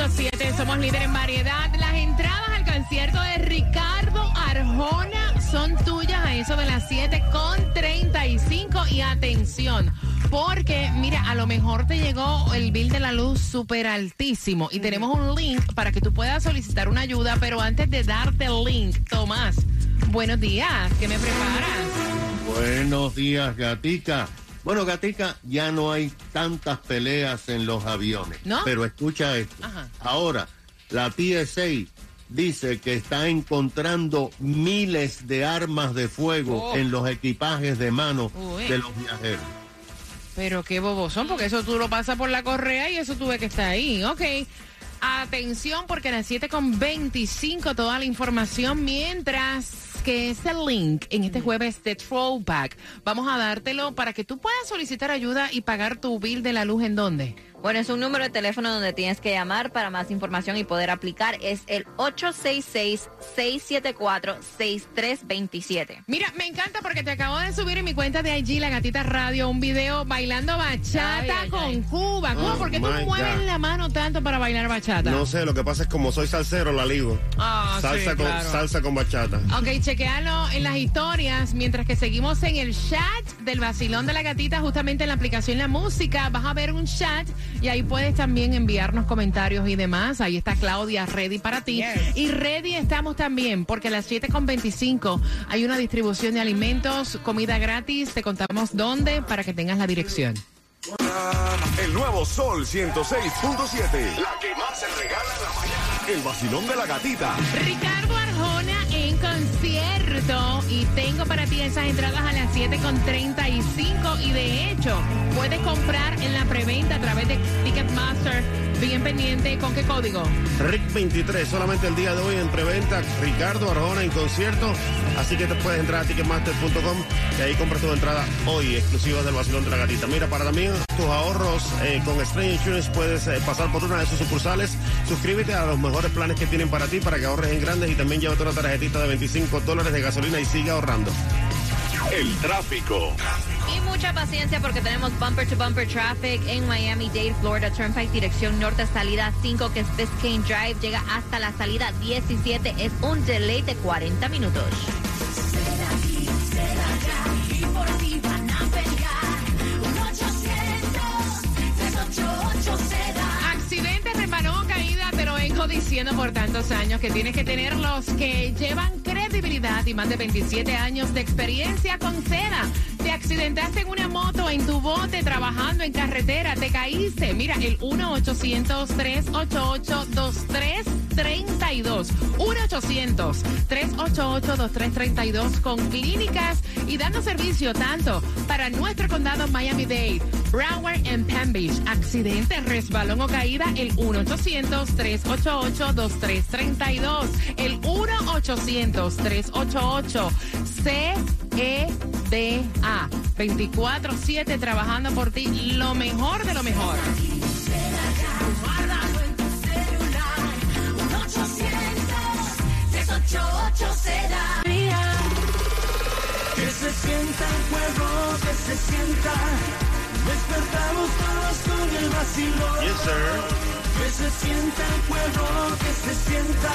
106.7, somos líder en variedad. Las entradas al concierto de Ricardo Arjona son tuyas a eso de las 7 con 35 y atención. Porque, mira, a lo mejor te llegó el bill de la luz súper altísimo y tenemos un link para que tú puedas solicitar una ayuda, pero antes de darte el link, Tomás, buenos días, ¿qué me preparas? Buenos días, Gatica. Bueno, Gatica, ya no hay tantas peleas en los aviones. ¿No? Pero escucha esto. Ajá. Ahora, la TSA dice que está encontrando miles de armas de fuego Oh. en los equipajes de mano Uy. de los viajeros. Pero qué bobos son, porque eso tú lo pasas por la correa y eso tuve que estar ahí. Ok. Atención, porque a las 7.25 toda la información, mientras que ese link en este jueves de Throwback, vamos a dártelo para que tú puedas solicitar ayuda y pagar tu bill de la luz en dónde. Bueno, es un número de teléfono donde tienes que llamar para más información y poder aplicar. Es el 866-674-6327. Mira, me encanta porque te acabo de subir en mi cuenta de IG, La Gatita Radio, un video bailando bachata Ay, ay, con ay. Cuba. ¿Cómo? Oh, ¿Por qué tú mueves God. la mano tanto para bailar bachata? No sé, lo que pasa es como soy salsero, la ligo. Ah, salsa, sí, con, claro. salsa con bachata. Ok, chequealo en las historias mientras que seguimos en el chat del vacilón de la gatita, justamente en la aplicación La Música. Vas a ver un chat y ahí puedes también enviarnos comentarios y demás. Ahí está Claudia, ready para ti. Y ready estamos también, porque a las 7.25 hay una distribución de alimentos, comida gratis. Te contamos dónde para que tengas la dirección. El nuevo Sol 106.7. La que más se regala en la mañana. El vacilón de la gatita. Ricardo y tengo para ti esas entradas a las 7.35 y de hecho puedes comprar en la preventa a través de Ticketmaster. Bien pendiente, ¿con qué código? Rick 23, solamente el día de hoy en preventa. Ricardo Arjona en concierto. Así que te puedes entrar a ticketmaster.com y ahí compras tu entrada hoy, exclusivas del vacilón de la gatita. Mira, para también tus ahorros eh, con Strange Insurance puedes eh, pasar por una de sus sucursales. Suscríbete a los mejores planes que tienen para ti para que ahorres en grandes y también llévate una tarjetita de 25 dólares de gasolina y siga ahorrando. El tráfico. Y mucha paciencia porque tenemos bumper to bumper traffic en Miami-Dade, Florida Turnpike, dirección norte, salida 5, que es Biscayne Drive. Llega hasta la salida 17. Es un delay de 40 minutos. Diciendo por tantos años que tienes que tener los que llevan credibilidad y más de 27 años de experiencia con seda. Te accidentaste en una moto, en tu bote, trabajando en carretera, te caíste. Mira, el 1-800-388-2332. 1-800-388-2332 con clínicas y dando servicio tanto para nuestro condado Miami-Dade, Broward and Palm Beach. Accidente, resbalón o caída, el 1-800-388-2332. El 1-800-388-CEDA. 24-7 trabajando por ti. Lo mejor de lo mejor. Que se sienta el juego, que se sienta. Despertamos todos con el vacilón. Yes, sir. Que se sienta el juego, que se sienta.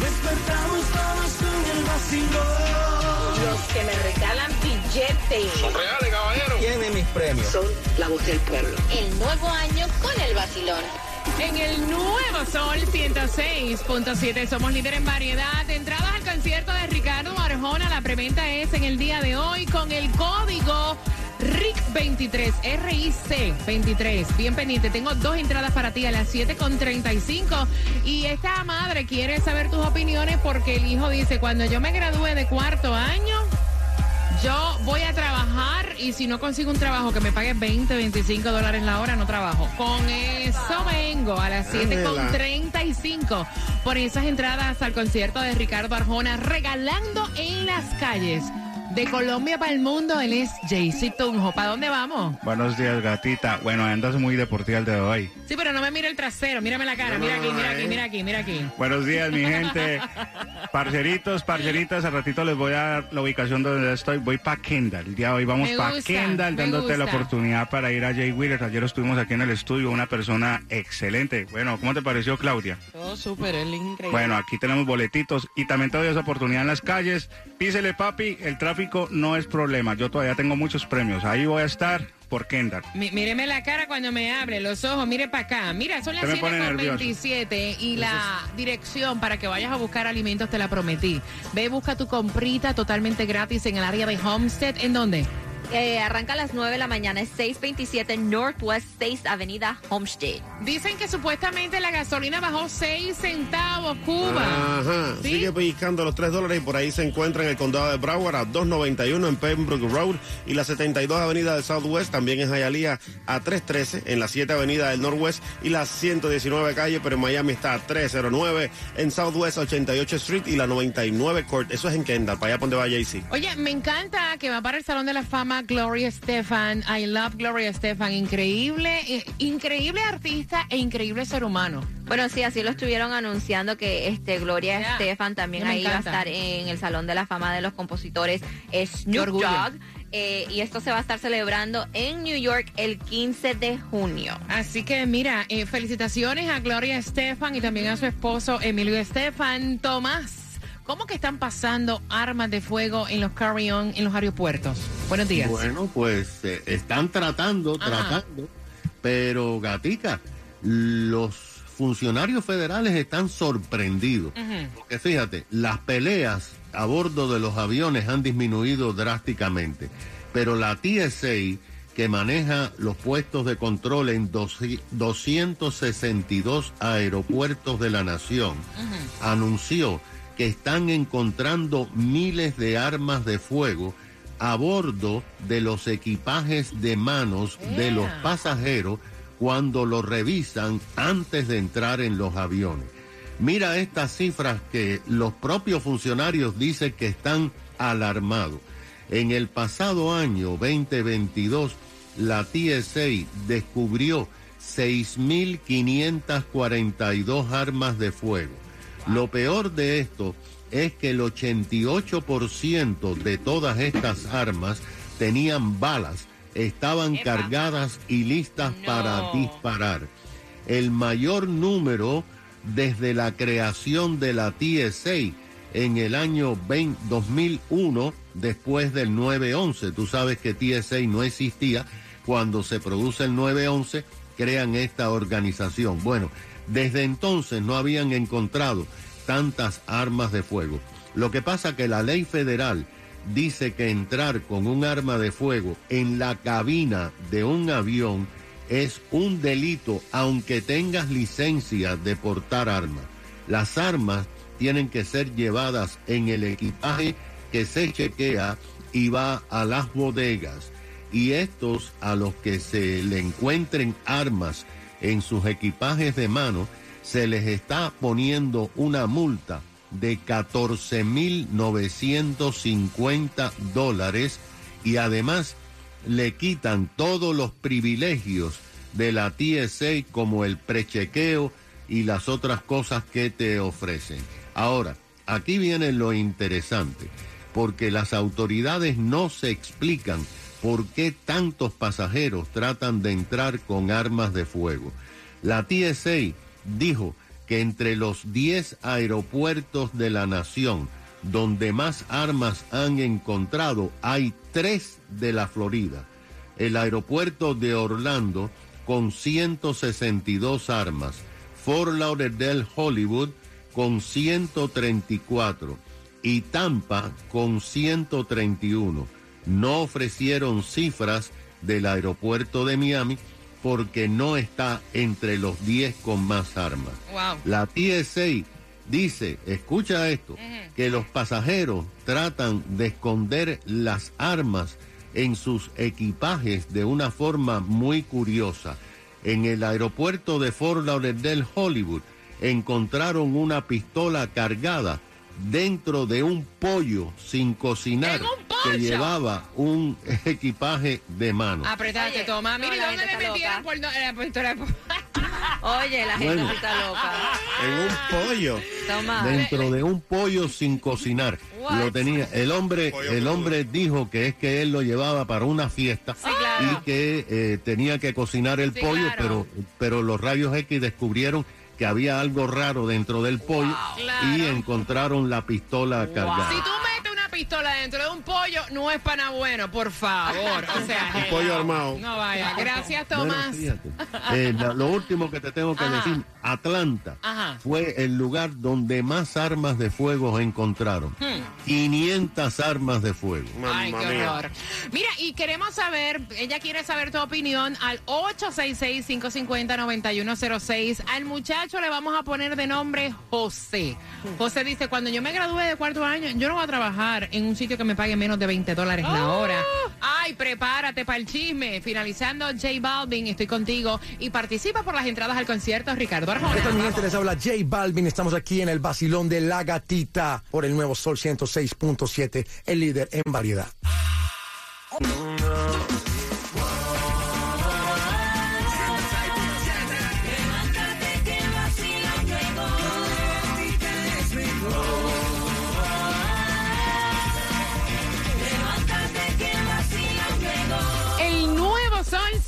Despertamos todos con el vacilón. Los que me regalan billetes. Son reales, caballero. Tiene mis premios. Son la voz del pueblo. El nuevo año con el vacilón. En el nuevo Sol 106.7 somos líder en variedad. Entradas al concierto de Ricardo Arjona. La preventa es en el día de hoy con el código RIC23, RIC 23. Bien pendiente, tengo dos entradas para ti a las 7.35 y esta madre quiere saber tus opiniones porque el hijo dice, cuando yo me gradúe de cuarto año, yo voy a trabajar y si no consigo un trabajo que me pague 20, 25 dólares la hora, no trabajo. Con eso a las 7.35 por esas entradas al concierto de Ricardo Arjona, regalando en las calles De Colombia para el mundo, él es Jaycee Tunjo. ¿Para dónde vamos? Buenos días, gatita. Bueno, andas muy deportiva el de hoy. Sí, pero no me mire el trasero, mírame la cara, mira aquí, mira aquí, mira aquí, mira aquí. Buenos días, mi gente. Parceritos, parceritas, al ratito les voy a dar la ubicación donde estoy. Voy para Kendall. El día de hoy vamos para Kendall, dándote la oportunidad para ir a Jay Wheeler. Ayer estuvimos aquí en el estudio, una persona excelente. Bueno, ¿cómo te pareció, Claudia? Todo súper, es increíble. Bueno, aquí tenemos boletitos y también te doy esa oportunidad en las calles. Písele, papi, el tráfico no es problema. Yo todavía tengo muchos premios. Ahí voy a estar por Kendall. Mi- míreme la cara cuando me hable, los ojos, mire para acá. Mira, son las Usted me pone 7.27 y la dirección para que vayas a buscar alimentos te la prometí. Ve, busca tu comprita totalmente gratis en el área de Homestead. ¿En dónde? Eh, arranca a las 9 de la mañana, es 627 Northwest 6 Avenida Homestead. Dicen que supuestamente la gasolina bajó 6 centavos, Cuba. Ajá. ¿Sí? Sigue pellizcando los 3 dólares y por ahí se encuentra en el condado de Broward a 291 en Pembroke Road y la 72 Avenida del Southwest también en Hialeah a 313 en la 7 Avenida del Northwest y la 119 calle, pero en Miami está a 309 en Southwest 88 Street y la 99 Court. Eso es en Kendall, para allá donde va Jay-Z. Oye, me encanta que va para el Salón de la Fama Gloria Estefan. I love Gloria Estefan. Increíble, eh, increíble artista e increíble ser humano. Bueno, sí, así lo estuvieron anunciando que este Gloria Estefan también ahí va a estar en el Salón de la Fama de los Compositores eh, Snoop. Dogg. eh, y esto se va a estar celebrando en New York el 15 de junio. Así que mira, eh, felicitaciones a Gloria Estefan y también a su esposo Emilio Estefan. Tomás, ¿cómo que están pasando armas de fuego en los carry-on en los aeropuertos? Buenos días. Bueno, pues eh, están tratando, Ajá. tratando, pero gatica, los funcionarios federales están sorprendidos. Porque fíjate, las peleas a bordo de los aviones han disminuido drásticamente, pero la TSA que maneja los puestos de control en 200 262 aeropuertos de la nación, anunció que están encontrando miles de armas de fuego a bordo de los equipajes de manos de los pasajeros cuando lo revisan antes de entrar en los aviones. Mira estas cifras que los propios funcionarios dicen que están alarmados. En el pasado año 2022, la TSA descubrió 6.542 armas de fuego. Lo peor de esto es que el 88% de todas estas armas tenían balas, estaban Epa. cargadas y listas para disparar. El mayor número desde la creación de la TSA en el año 20 2001, después del 9-11. Tú sabes que TSA no existía. Cuando se produce el 9-11, crean esta organización. Bueno, desde entonces no habían encontrado tantas armas de fuego. Lo que pasa que la ley federal dice que entrar con un arma de fuego en la cabina de un avión es un delito aunque tengas licencia de portar armas. Las armas tienen que ser llevadas en el equipaje que se chequea y va a las bodegas. Y estos a los que se le encuentren armas en sus equipajes de mano, se les está poniendo una multa de 14.950 dólares y además le quitan todos los privilegios de la TSA como el prechequeo y las otras cosas que te ofrecen. Ahora, aquí viene lo interesante, porque las autoridades no se explican por qué tantos pasajeros tratan de entrar con armas de fuego. La TSA dijo que entre los 10 aeropuertos de la nación donde más armas han encontrado hay tres de la Florida. El aeropuerto de Orlando con 162 armas, Fort Lauderdale Hollywood con 134 y Tampa con 131. No ofrecieron cifras del aeropuerto de Miami porque no está entre los 10 con más armas. Wow. La TSA dice, escucha esto, que los pasajeros tratan de esconder las armas en sus equipajes de una forma muy curiosa. En el aeropuerto de Fort Lauderdale, Hollywood, encontraron una pistola cargada dentro de un pollo sin cocinar que llevaba un equipaje de mano. Apretate, Oye, toma. no, Mira, la ¿dónde está metieron loca. por eh, por- por- Oye, la gente Bueno. está loca. En un pollo. Toma. dentro de un pollo sin cocinar. What? Lo tenía. El hombre, Pollo el crudo. hombre dijo que es que él lo llevaba para una fiesta Sí, claro. y que eh, tenía que cocinar el Sí, pollo, claro. pero, pero los rayos X descubrieron que había algo raro dentro del pollo Claro. y encontraron la pistola cargada. Si tú pistola dentro de un pollo, no es para nada bueno, por favor. O sea, Un pollo armado. No vaya. Gracias, Tomás. Eh, lo último que te tengo que Ajá. decir, Atlanta Ajá. fue el lugar donde más armas de fuego encontraron. Hmm. 500 armas de fuego. Ay, Mamma qué mía. horror. Mira, y queremos saber, ella quiere saber tu opinión al 866-550-9106. Al muchacho le vamos a poner de nombre José. José dice, cuando yo me gradúe de cuarto año, yo no voy a trabajar en un sitio que me pague menos de 20 dólares la hora. Ay, prepárate para el chisme. Finalizando J Balvin, estoy contigo y participa por las entradas al concierto Ricardo ¿Qué tal, mi Arjona. gente? Les habla J Balvin. Estamos aquí en el Basilón de la Gatita por el nuevo Sol 106.7, el líder en variedad.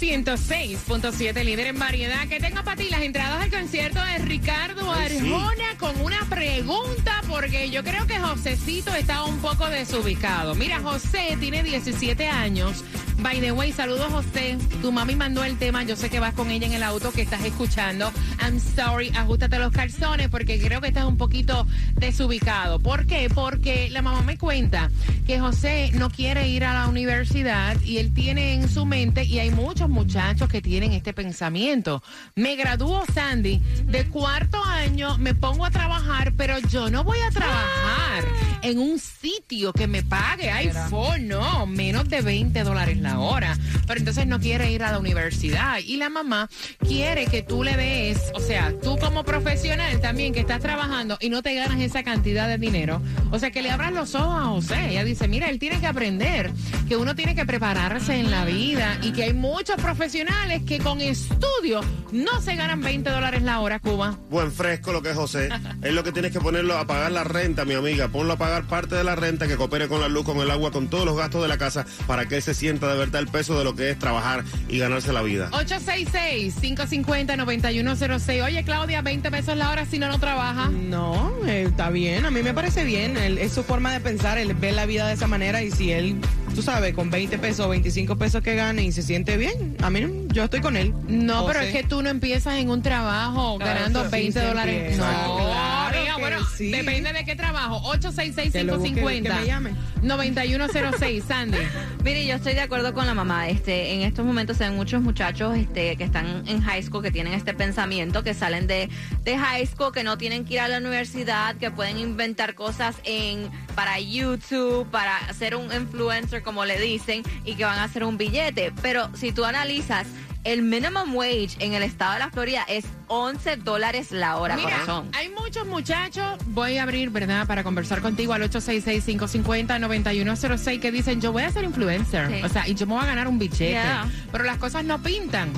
106.7, líder en variedad. Que tengo para ti las entradas al concierto de Ricardo Arjona con una pregunta, porque yo creo que Josecito está un poco desubicado. Mira, José tiene 17 años. By the way, saludos José. Tu mami mandó el tema. Yo sé que vas con ella en el auto que estás escuchando. I'm sorry, ajustate los calzones porque creo que estás un poquito desubicado. ¿Por qué? Porque la mamá me cuenta que José no quiere ir a la universidad y él tiene en su mente, y hay muchos muchachos que tienen este pensamiento. Me gradúo, Sandy, de cuarto año, me pongo a trabajar, pero yo no voy a trabajar en un sitio que me pague iPhone, no, menos de 20 dólares la hora. Pero entonces no quiere ir a la universidad. Y la mamá quiere que tú le des, o sea, tú como profesional también que estás trabajando y no te ganas esa cantidad de dinero, o sea, que le abras los ojos a José. Ella dice, mira, él tiene que aprender que uno tiene que prepararse en la vida y que hay muchos profesionales que con estudio no se ganan 20 dólares la hora, Cuba. Buen fresco lo que es José. Es lo que tienes que ponerlo a pagar la renta, mi amiga. Ponlo a pagar parte de la renta, que coopere con la luz, con el agua, con todos los gastos de la casa, para que él se sienta de verdad el peso de lo que es trabajar y ganarse la vida. 866-550-9106. Oye, Claudia, 20 pesos la hora si no, no trabaja. No, eh, está bien, a mí me parece bien, él- es su forma de pensar, él ve la vida de esa manera y si él, tú sabes, con 20 pesos o 25 pesos que gane y se siente bien, a mí yo estoy con él. No, pero es que tú no empiezas en un trabajo Claro, ganando sí 20 se dólares. No, Claro bueno, sí. depende de qué trabajo. Que lo busque, que me 866-550-9106, Sandy. Mire, yo estoy de acuerdo con la mamá. Este, en estos momentos hay muchos muchachos este, que están en high school que tienen este pensamiento, que salen de, de high school, que no tienen que ir a la universidad, que pueden inventar cosas en para YouTube, para ser un influencer, como le dicen, y que van a hacer un billete. Pero si tú analizas, el minimum wage en el estado de la Florida es 11 dólares la hora, Mira, corazón. hay muchos muchachos, voy a abrir, ¿verdad?, para conversar contigo al 866-550-9106 que dicen, yo voy a ser influencer, Sí. o sea, y yo me voy a ganar un billete, Yeah. pero las cosas no pintan,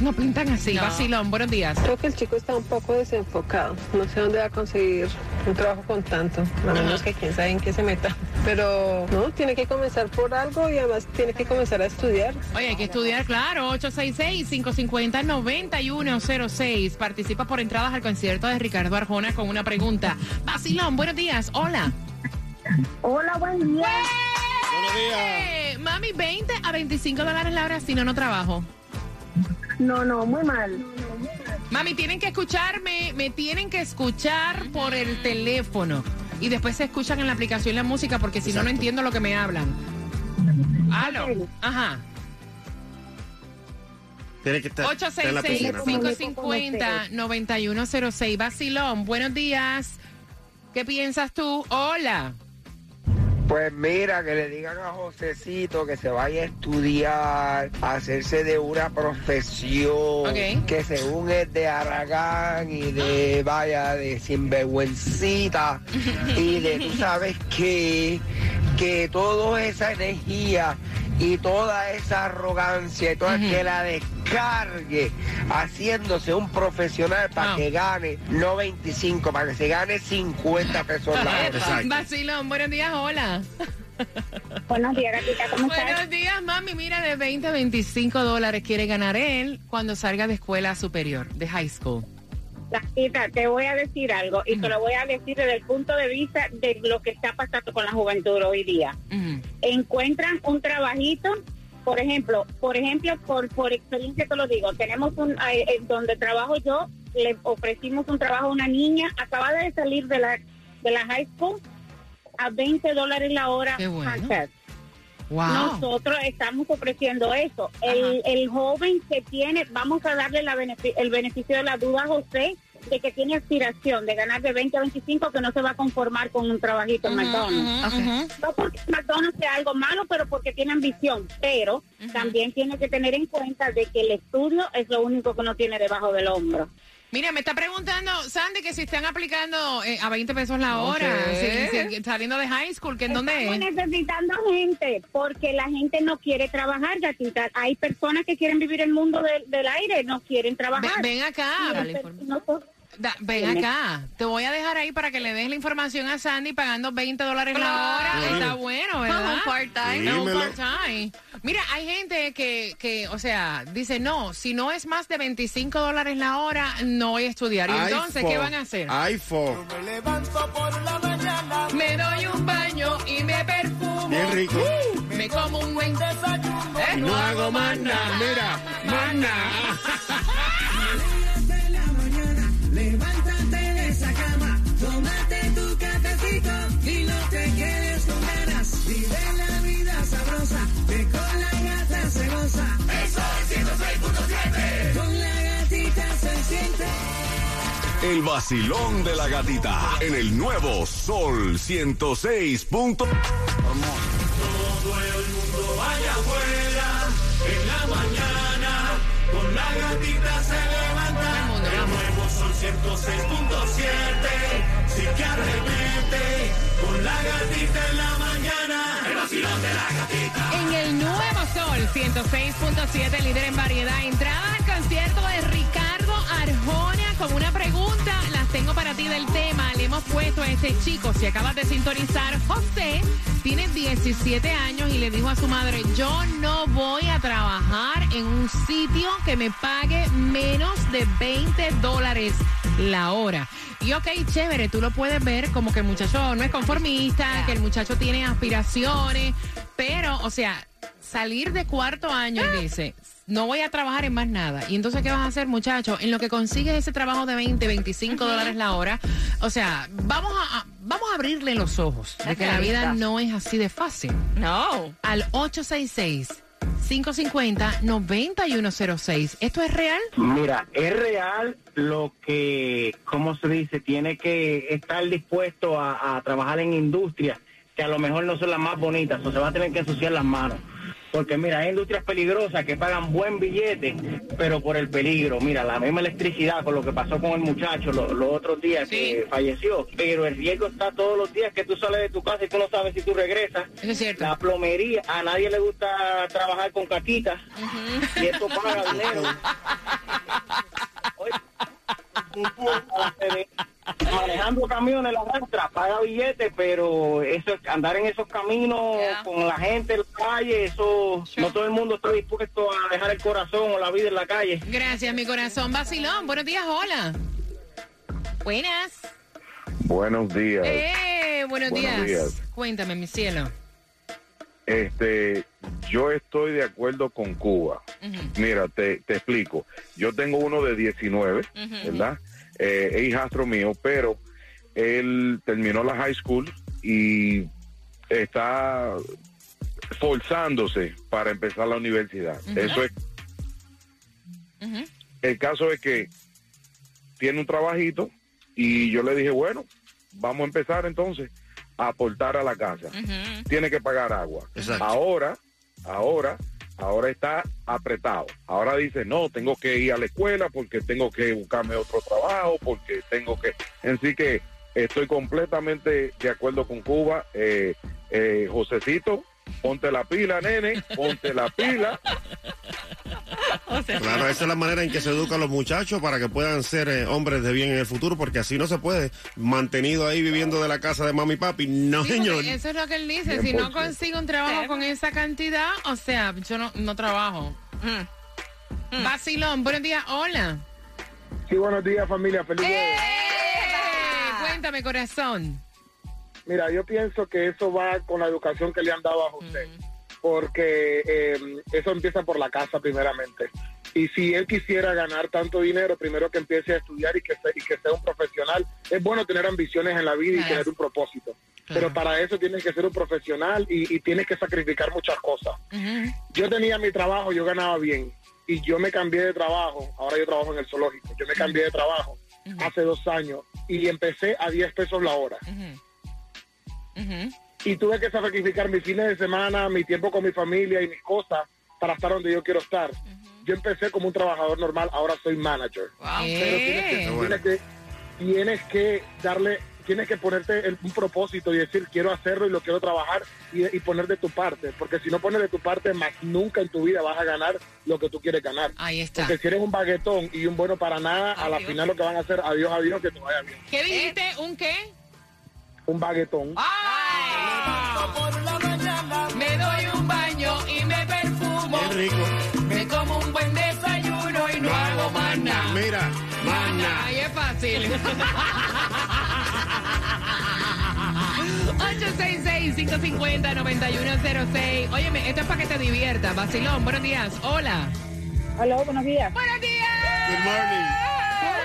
no pintan así. No. Vacilón, buenos días. Creo que el chico está un poco desenfocado. No sé dónde va a conseguir un trabajo con tanto, a menos que quién sabe en qué se meta. Pero no, tiene que comenzar por algo y además tiene que comenzar a estudiar. Oye, hay que estudiar, claro. 866-550-9106. Participa por entradas al concierto de Ricardo Arjona con una pregunta. Vacilón, buenos días. Hola. Hola, buen día. Buenos días. Mami, 20 a 25 dólares la hora si no, no trabajo. No, no, muy mal. Mami, tienen que escucharme, me tienen que escuchar por el teléfono. Y después se escuchan en la aplicación la música porque si no, no entiendo lo que me hablan. Aló. Ajá. Tiene que estar, estar en la piscina. 866-550-9106. Vacilón, buenos días. ¿Qué piensas tú? Hola. Pues mira, que le digan a Josecito que se vaya a estudiar, a hacerse de una profesión, que según es de Aragán y de, vaya, de sinvergüencita y de, tú sabes que, que toda esa energía y toda esa arrogancia y toda que la descargue haciéndose un profesional para que gane no 25, para que se gane 50 pesos la hora. Vacilón, buenos días, hola. Buenos días, gatita, ¿cómo estás? Buenos días, mami. Mira, de 20 a 25 dólares quiere ganar él cuando salga de escuela superior, de high school. Gatita, te voy a decir algo y te lo voy a decir desde el punto de vista de lo que está pasando con la juventud hoy día. Encuentran un trabajito, por ejemplo, por ejemplo, por, por experiencia te lo digo, tenemos un, donde trabajo yo, le ofrecimos un trabajo a una niña, acaba de salir de la, de la high school a 20 dólares la hora. Qué bueno. Fantastic. Wow. Nosotros estamos ofreciendo eso. El, el joven que tiene, vamos a darle la benefi- el beneficio de la duda a José de que tiene aspiración de ganar de 20 a 25 que no se va a conformar con un trabajito en McDonald's. No porque McDonald's sea algo malo, pero porque tiene ambición. Pero también tiene que tener en cuenta de que el estudio es lo único que no tiene debajo del hombro. Mira, me está preguntando, Sandy, que si están aplicando eh, a 20 pesos la hora, sé. si- si- saliendo de high school, que en dónde Estamos es. necesitando gente porque la gente no quiere trabajar, gatita. Hay personas que quieren vivir el mundo del, del aire, no quieren trabajar. Ven, ven acá. Nosotros- Da- ven acá, te voy a dejar ahí para que le des la información a Sandy pagando 20 dólares la hora. Claro. Está bueno, ¿verdad? Un part-time. Es un part-time. Mira, hay gente que, que, o sea, dice, no, si no es más de 25 dólares la hora, no voy a estudiar. ¿Y entonces qué van a hacer? iPhone. Me doy un baño y me perfumo. Bien rico. Me como un buen desayuno. ¿Eh? No hago más nada, mira, más nada. El vacilón de la gatita en el nuevo Sol 106. punto- Todo el mundo vaya afuera, en la mañana, con la gatita se levanta. El nuevo sol 106.7, sí que arremete, con la gatita en la mañana. El vacilón de la gatita. En el nuevo Sol 106.7, líder en variedad. Entrada al concierto de Ricardo con una pregunta. Las tengo para ti del tema. Le hemos puesto a este chico, si acabas de sintonizar, José, tiene 17 años y le dijo a su madre, yo no voy a trabajar en un sitio que me pague menos de 20 dólares la hora. Y ok, chévere, tú lo puedes ver como que el muchacho no es conformista, que el muchacho tiene aspiraciones, pero, o sea, salir de cuarto año y dice, no voy a trabajar en más nada. Y entonces, ¿qué vas a hacer, muchacho? En lo que consigues ese trabajo de 20, 25 dólares la hora, o sea, vamos a, a- vamos a abrirle los ojos de que la vida no es así de fácil. No. Al 866 550 9106. ¿Esto es real? Mira, es real lo que, ¿cómo se dice? Tiene que estar dispuesto a, a trabajar en industrias que a lo mejor no son las más bonitas, o se va a tener que ensuciar las manos. Porque mira, hay industrias peligrosas que pagan buen billete, pero por el peligro. Mira, la misma electricidad con lo que pasó con el muchacho lo- los otros días que falleció, pero el riesgo está todos los días que tú sales de tu casa y tú no sabes si tú regresas. Eso es cierto. La plomería, a nadie le gusta trabajar con caquitas y esto paga dinero. manejando camiones la muestra paga billetes pero eso es- andar en esos caminos con la gente en la calle eso no todo el mundo está dispuesto a dejar el corazón o la vida en la calle Gracias, mi corazón. Vacilón, buenos días, hola. Buenas. Buenos días. Eh, buenos, Buenos días. días. Cuéntame, mi cielo. Este, yo estoy de acuerdo con Cuba. Mira, te, te explico. Yo tengo uno de 19, ¿verdad? Eh, es hijastro mío, pero él terminó la high school y está forzándose para empezar la universidad. Eso es. El caso es que tiene un trabajito y yo le dije, bueno, vamos a empezar entonces. Aportar a la casa. Tiene que pagar agua. Ahora, ahora, ahora está apretado. Ahora dice, no, tengo que ir a la escuela porque tengo que buscarme otro trabajo, porque tengo que... Así que estoy completamente de acuerdo con Cuba. Eh, eh, Josecito, ponte la pila, nene, ponte la pila. Claro, esa es la manera en que se educan los muchachos para que puedan ser eh, hombres de bien en el futuro, porque así no se puede. Mantenido ahí viviendo de la casa de mami y papi, no, Sí, señor. Eso es lo que él dice. Si no consigo un trabajo con esa cantidad, o sea, yo no, no trabajo. Mm. Vacilón, buenos días, hola. Sí, buenos días familia, feliz día. ¡Eh! Cuéntame, corazón. Mira, yo pienso que eso va con la educación que le han dado a José, porque eh, eso empieza por la casa primeramente. Y si él quisiera ganar tanto dinero, primero que empiece a estudiar y que, se- y que sea un profesional. Es bueno tener ambiciones en la vida y tener un propósito. Pero para eso tienes que ser un profesional y, y tienes que sacrificar muchas cosas. Yo tenía mi trabajo, yo ganaba bien. Y yo me cambié de trabajo, ahora yo trabajo en el zoológico, yo me cambié de trabajo hace dos años y empecé a 10 pesos la hora. Y tuve que sacrificar mis fines de semana, mi tiempo con mi familia y mis cosas para estar donde yo quiero estar. Yo empecé como un trabajador normal, ahora soy manager. Pero tienes que, tienes que- tienes que darle, tienes que ponerte el- un propósito y decir quiero hacerlo y lo quiero trabajar y, y poner de tu parte, porque si no pones de tu parte, más nunca en tu vida vas a ganar lo que tú quieres ganar. Ahí está. Porque si eres un baguetón y un bueno para nada, a la final lo que van a hacer, adiós, adiós, que te vaya bien. ¿Qué dijiste? ¿Un qué? Un baguetón. Me doy un baño y me perfumo. Bien rico. Me como un buen desayuno y no hago más nada. Mira, Mana. Ahí es fácil. 866-550-9106. Óyeme, esto es para que te diviertas. Vacilón, buenos días. Hola. Hola, buenos días. Buenos días. Good morning.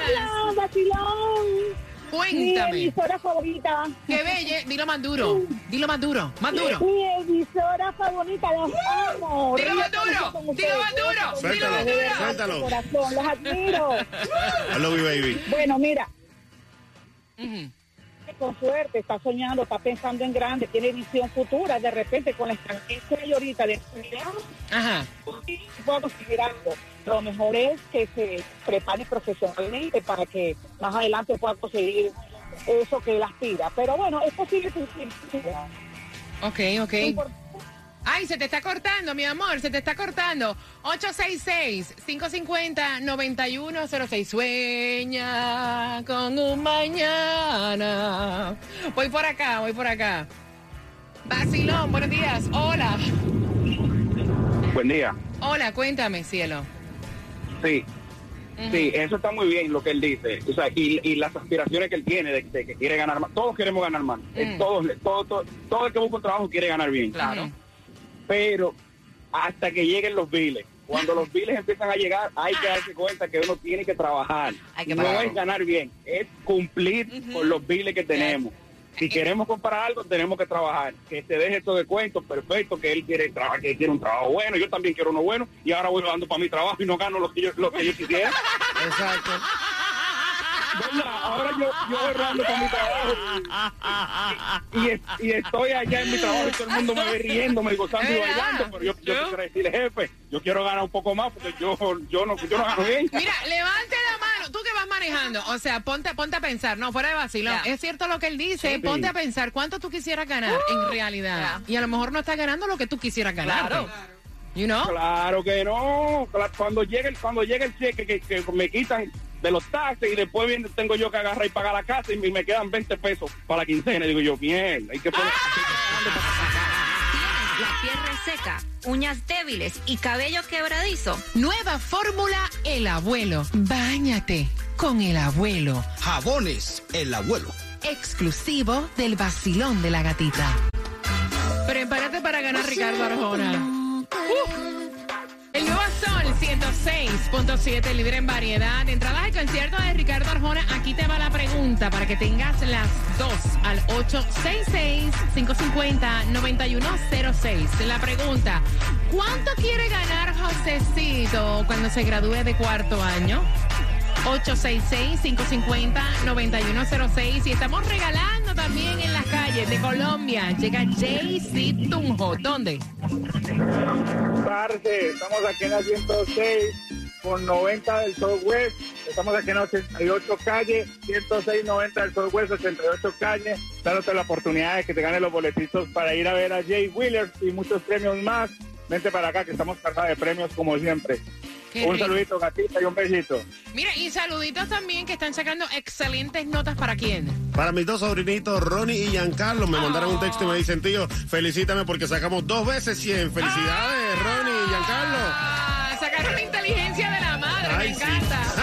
Hola, vacilón. Cuéntame. Mi emisora favorita. Qué belle. Dilo más duro. Dilo más duro. Más duro. Mi emisora favorita, los amo. Dilo más duro, dilo más duro, dilo más duro. Suéltalo. Corazón, los admiro. I love you, baby. bueno, mira. Con suerte, está soñando, está pensando en grande, tiene visión futura. De repente, con la hay ahorita de Ajá. conseguir algo. Lo mejor es que se prepare profesionalmente para que más adelante pueda conseguir eso que él aspira. Pero bueno, es posible que Ok, ok. Ay, se te está cortando, mi amor, se te está cortando. 866-550-9106. Sueña con un mañana. Voy por acá, voy por acá. Vacilón, buenos días. Hola. Buen día. Hola, cuéntame, cielo. Sí. Sí, eso está muy bien lo que él dice. O sea, y, y las aspiraciones que él tiene de, de que quiere ganar más. Todos queremos ganar más. Eh, Todos, todo, todo, todo el que busca un trabajo quiere ganar bien. Claro. Pero hasta que lleguen los biles. Cuando los biles empiezan a llegar, hay que darse cuenta que uno tiene que trabajar. Hay que no es ganar bien, es cumplir con los biles que tenemos. Si queremos comprar algo, tenemos que trabajar. Que se deje esto de cuentos, perfecto, que él quiere trabajar, que quiere un trabajo bueno, yo también quiero uno bueno, y ahora voy dando para mi trabajo y no gano lo que yo, lo que yo quisiera. Exacto. ¿Verdad? Ahora yo, yo voy dando para mi trabajo y, y estoy allá en mi trabajo y todo el mundo me ve riéndome y gozando y bailando, pero yo, yo quisiera decirle, jefe, yo quiero ganar un poco más porque yo, yo, no, yo no gano bien. Mira, levante. Tú que vas manejando. O sea, ponte, ponte a pensar. No, fuera de vacilón. Es cierto lo que él dice. Sí. Ponte a pensar cuánto tú quisieras ganar en realidad. Y a lo mejor no estás ganando lo que tú quisieras ganar. Claro. You know? Claro que no. Cuando llegue, el- cuando llegue el cheque que, que me quitan de los taxes y después viene, tengo yo que agarrar y pagar la casa y me, quedan 20 pesos para la quincena. Digo yo, bien, hay que poner... Piel reseca, uñas débiles y cabello quebradizo. Nueva fórmula El Abuelo. Báñate con El Abuelo. Jabones, el abuelo. Exclusivo del vacilón de la gatita. Prepárate para ganar Ricardo Arjona. Uh. Sol 106.7, líder en variedad. Entradas al concierto de Ricardo Arjona. Aquí te va la pregunta para que tengas las dos al 866-550-9106. La pregunta, ¿cuánto quiere ganar Josecito cuando se gradúe de cuarto año? 866-550-9106. Y estamos regalando también en las calles de Colombia. Llega JC Tunjo. ¿Dónde? Parce, estamos aquí en la 106 con 90 del Southwest. Estamos aquí en la 88 calle, 106, 90 del Southwest, 88 calle, dándote la oportunidad de que te ganes los boletitos para ir a ver a Jay Wheeler y muchos premios más. Vente para acá que estamos cargados de premios como siempre. Qué un rico. saludito, gatita, y un besito. Mira, y saluditos también que están sacando excelentes notas para quién. Para mis dos sobrinitos, Ronnie y Giancarlo, me mandaron un texto y me dicen, tío, felicítame porque sacamos dos veces 100. Felicidades, Ronnie y Giancarlo. Ah, sacaron la inteligencia de la madre, me encanta.